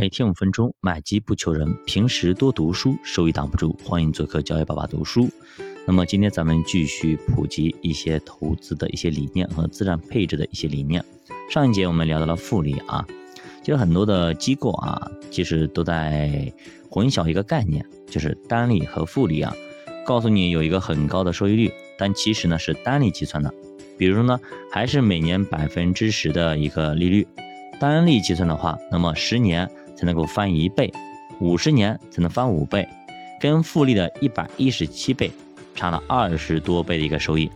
每天五分钟，买基不求人。平时多读书，收益挡不住。欢迎做客教育爸爸读书。那么今天咱们继续普及一些投资的一些理念和资产配置的一些理念。上一节我们聊到了复利啊，其实很多的机构啊，其实都在混淆一个概念，就是单利和复利啊。告诉你有一个很高的收益率，但其实呢是单利计算的。比如呢，还是每年百分之十的一个利率，单利计算的话，那么十年。才能够翻一倍，五十年才能翻五倍，跟复利的一百一十七倍差了二十多倍的一个收益。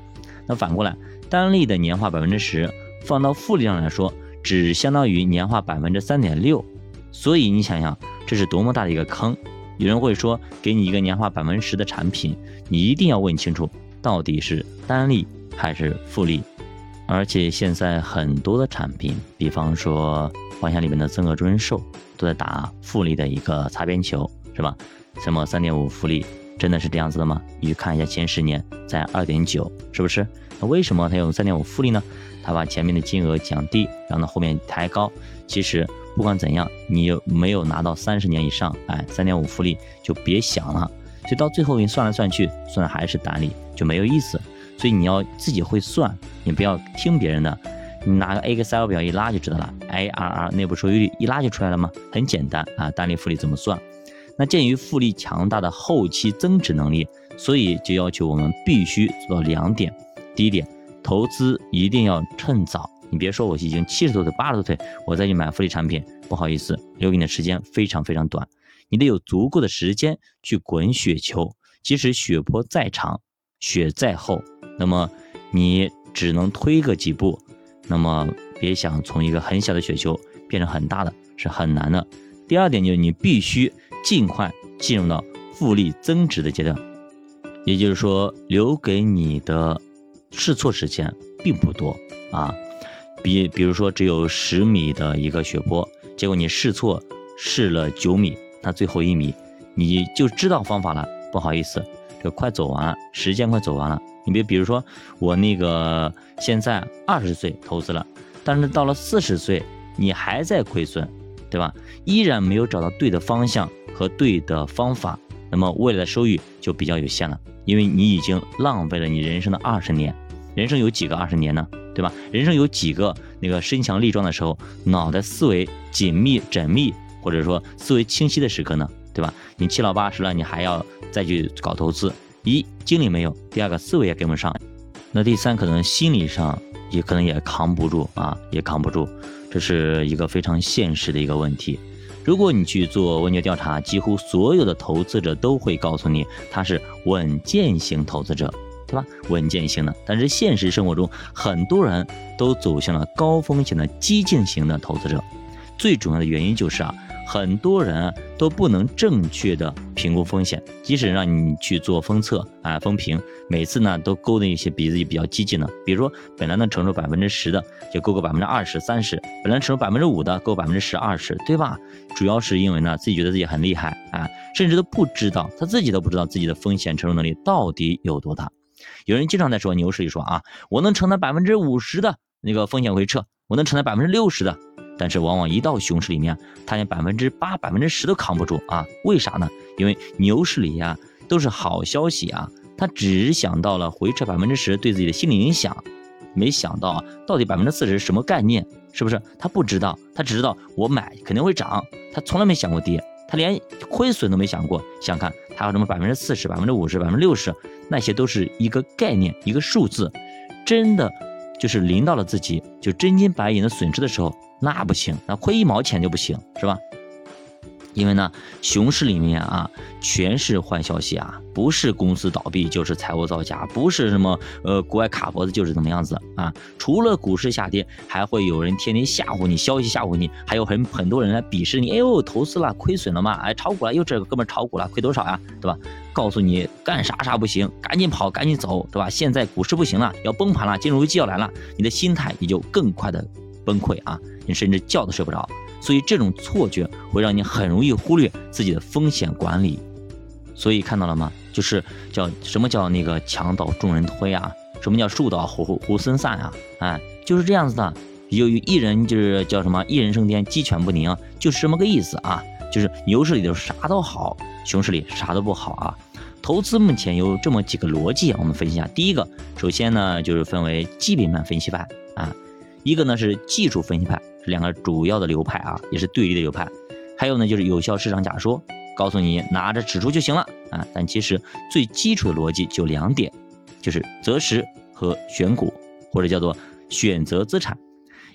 那反过来，单利的年化百分之十，放到复利上来说，只相当于年化百分之三点六。所以你想想，这是多么大的一个坑！有人会说，给你一个年化百分之十的产品，你一定要问清楚，到底是单利还是复利。而且现在很多的产品，比方说幻想里面的增额终身寿。都在打复利的一个擦边球，是吧？什么三点五复利，真的是这样子的吗？你去看一下前十年在二点九，是不是？那为什么它有三点五复利呢？它把前面的金额降低，然后后面抬高。其实不管怎样，你有没有拿到三十年以上，哎，三点五复利就别想了。所以到最后你算来算去，算的还是单利，就没有意思。所以你要自己会算，你不要听别人的。你拿个 Excel 表一拉就知道了，ARR 内部收益率一拉就出来了吗？很简单啊，单利复利怎么算？那鉴于复利强大的后期增值能力，所以就要求我们必须做到两点。第一点，投资一定要趁早。你别说我已经七十多岁、八十多岁，我再去买复利产品，不好意思，留给你的时间非常非常短。你得有足够的时间去滚雪球，即使雪坡再长，雪再厚，那么你只能推个几步。那么别想从一个很小的雪球变成很大的，是很难的。第二点就是你必须尽快进入到复利增值的阶段，也就是说留给你的试错时间并不多啊。比比如说只有十米的一个雪坡，结果你试错试了九米，那最后一米你就知道方法了。不好意思，就快走完了，时间快走完了。你别比如说我那个现在二十岁投资了，但是到了四十岁你还在亏损，对吧？依然没有找到对的方向和对的方法，那么未来的收益就比较有限了，因为你已经浪费了你人生的二十年。人生有几个二十年呢？对吧？人生有几个那个身强力壮的时候，脑袋思维紧密缜密，或者说思维清晰的时刻呢？对吧？你七老八十了，你还要再去搞投资？一精力没有，第二个思维也跟不上，那第三可能心理上也可能也扛不住啊，也扛不住，这是一个非常现实的一个问题。如果你去做问卷调查，几乎所有的投资者都会告诉你他是稳健型投资者，对吧？稳健型的，但是现实生活中很多人都走向了高风险的激进型的投资者，最主要的原因就是啊。很多人都不能正确的评估风险，即使让你去做封测啊、封评，每次呢都勾的一些比自己比较激进的，比如说本来能承受百分之十的，就勾个百分之二十三十；本来承受百分之五的，勾百分之十二十，对吧？主要是因为呢自己觉得自己很厉害啊，甚至都不知道他自己都不知道自己的风险承受能力到底有多大。有人经常在说牛市里说啊，我能承担百分之五十的那个风险回撤，我能承担百分之六十的。但是往往一到熊市里面，他连百分之八、百分之十都扛不住啊？为啥呢？因为牛市里呀都是好消息啊，他只想到了回撤百分之十对自己的心理影响，没想到啊到底百分之四十什么概念？是不是？他不知道，他只知道我买肯定会涨，他从来没想过跌，他连亏损都没想过。想看他要什么百分之四十、百分之五十、百分之六十，那些都是一个概念，一个数字，真的就是临到了自己就真金白银的损失的时候。那不行，那亏一毛钱就不行，是吧？因为呢，熊市里面啊，全是坏消息啊，不是公司倒闭就是财务造假，不是什么呃国外卡脖子就是怎么样子啊。除了股市下跌，还会有人天天吓唬你，消息吓唬你，还有很很多人来鄙视你。哎呦，投资了亏损了嘛？哎，炒股了，又这个哥们炒股了，亏多少呀？对吧？告诉你干啥啥不行，赶紧跑，赶紧走，对吧？现在股市不行了，要崩盘了，金融危机要来了，你的心态也就更快的崩溃啊。你甚至觉都睡不着，所以这种错觉会让你很容易忽略自己的风险管理。所以看到了吗？就是叫什么叫那个墙倒众人推啊？什么叫树倒猢猢狲散啊？哎，就是这样子的。由于一人就是叫什么一人升天，鸡犬不宁，就是这么个意思啊。就是牛市里头啥都好，熊市里啥都不好啊。投资目前有这么几个逻辑，我们分析一下。第一个，首先呢就是分为基本面分析派啊，一个呢是技术分析派，两个主要的流派啊，也是对立的流派。还有呢就是有效市场假说，告诉你拿着指数就行了啊。但其实最基础的逻辑就两点，就是择时和选股，或者叫做选择资产。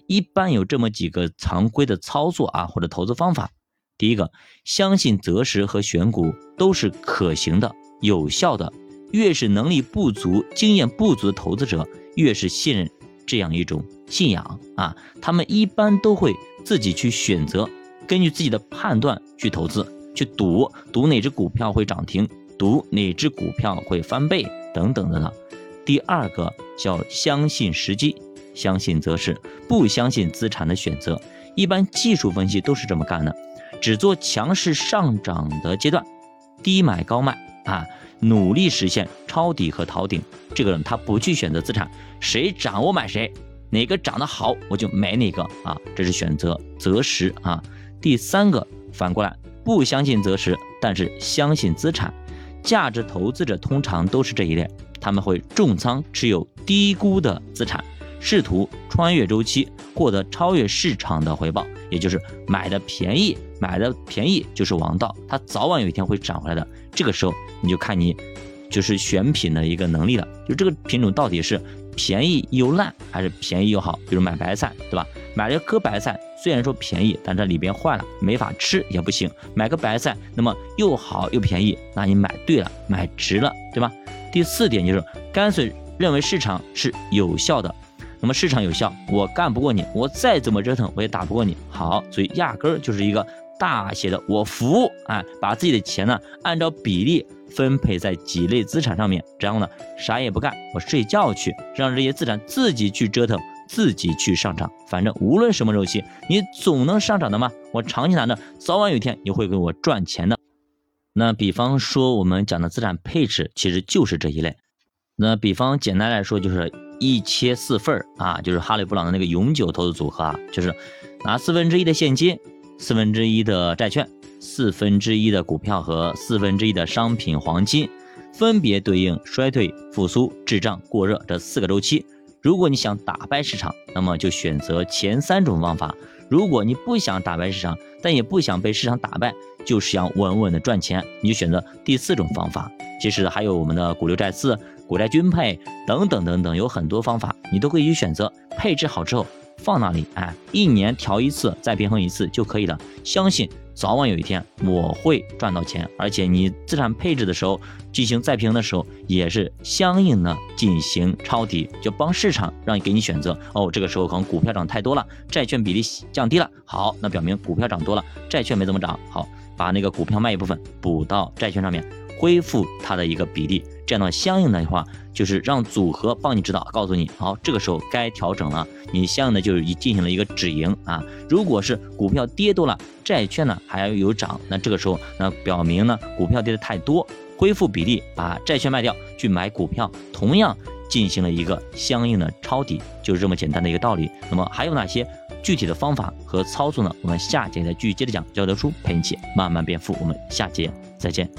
一般有这么几个常规的操作啊，或者投资方法。第一个，相信择时和选股都是可行的、有效的。越是能力不足、经验不足的投资者，越是信任这样一种信仰啊。他们一般都会自己去选择，根据自己的判断去投资、去赌，赌哪只股票会涨停，赌哪只股票会翻倍等等的呢。第二个叫相信时机，相信择时，不相信资产的选择。一般技术分析都是这么干的。只做强势上涨的阶段，低买高卖啊，努力实现抄底和逃顶。这个人他不去选择资产，谁涨我买谁，哪个涨得好我就买哪个啊，这是选择择时啊。第三个反过来，不相信择时，但是相信资产。价值投资者通常都是这一类，他们会重仓持有低估的资产，试图穿越周期，获得超越市场的回报，也就是买的便宜。买的便宜就是王道，它早晚有一天会涨回来的。这个时候你就看你就是选品的一个能力了，就这个品种到底是便宜又烂还是便宜又好？比如买白菜，对吧？买了颗白菜，虽然说便宜，但这里边坏了，没法吃也不行。买个白菜，那么又好又便宜，那你买对了，买值了，对吧？第四点就是干脆认为市场是有效的。那么市场有效，我干不过你，我再怎么折腾我也打不过你。好，所以压根儿就是一个。大写的我服，哎，把自己的钱呢按照比例分配在几类资产上面，然后呢啥也不干，我睡觉去，让这些资产自己去折腾，自己去上涨。反正无论什么周期，你总能上涨的嘛。我长期拿着，早晚有一天你会给我赚钱的。那比方说我们讲的资产配置，其实就是这一类。那比方简单来说，就是一切四份儿啊，就是哈利布朗的那个永久投资组合啊，就是拿四分之一的现金。四分之一的债券，四分之一的股票和四分之一的商品黄金，分别对应衰退、复苏、滞胀、过热这四个周期。如果你想打败市场，那么就选择前三种方法；如果你不想打败市场，但也不想被市场打败，就是想稳稳的赚钱，你就选择第四种方法。其实还有我们的股六债四、股债均配等等等等，有很多方法，你都可以去选择。配置好之后。放那里，哎，一年调一次，再平衡一次就可以了。相信早晚有一天我会赚到钱，而且你资产配置的时候进行再平衡的时候，也是相应的进行抄底，就帮市场让你给你选择。哦，这个时候可能股票涨太多了，债券比例降低了。好，那表明股票涨多了，债券没怎么涨。好，把那个股票卖一部分补到债券上面。恢复它的一个比例，这样的话，相应的话就是让组合帮你指导，告诉你，好，这个时候该调整了。你相应的就是进行了一个止盈啊。如果是股票跌多了，债券呢还要有涨，那这个时候那表明呢股票跌的太多，恢复比例，把债券卖掉去买股票，同样进行了一个相应的抄底，就是这么简单的一个道理。那么还有哪些具体的方法和操作呢？我们下节再继续接着讲，教德书陪你一起慢慢变富。我们下节再见。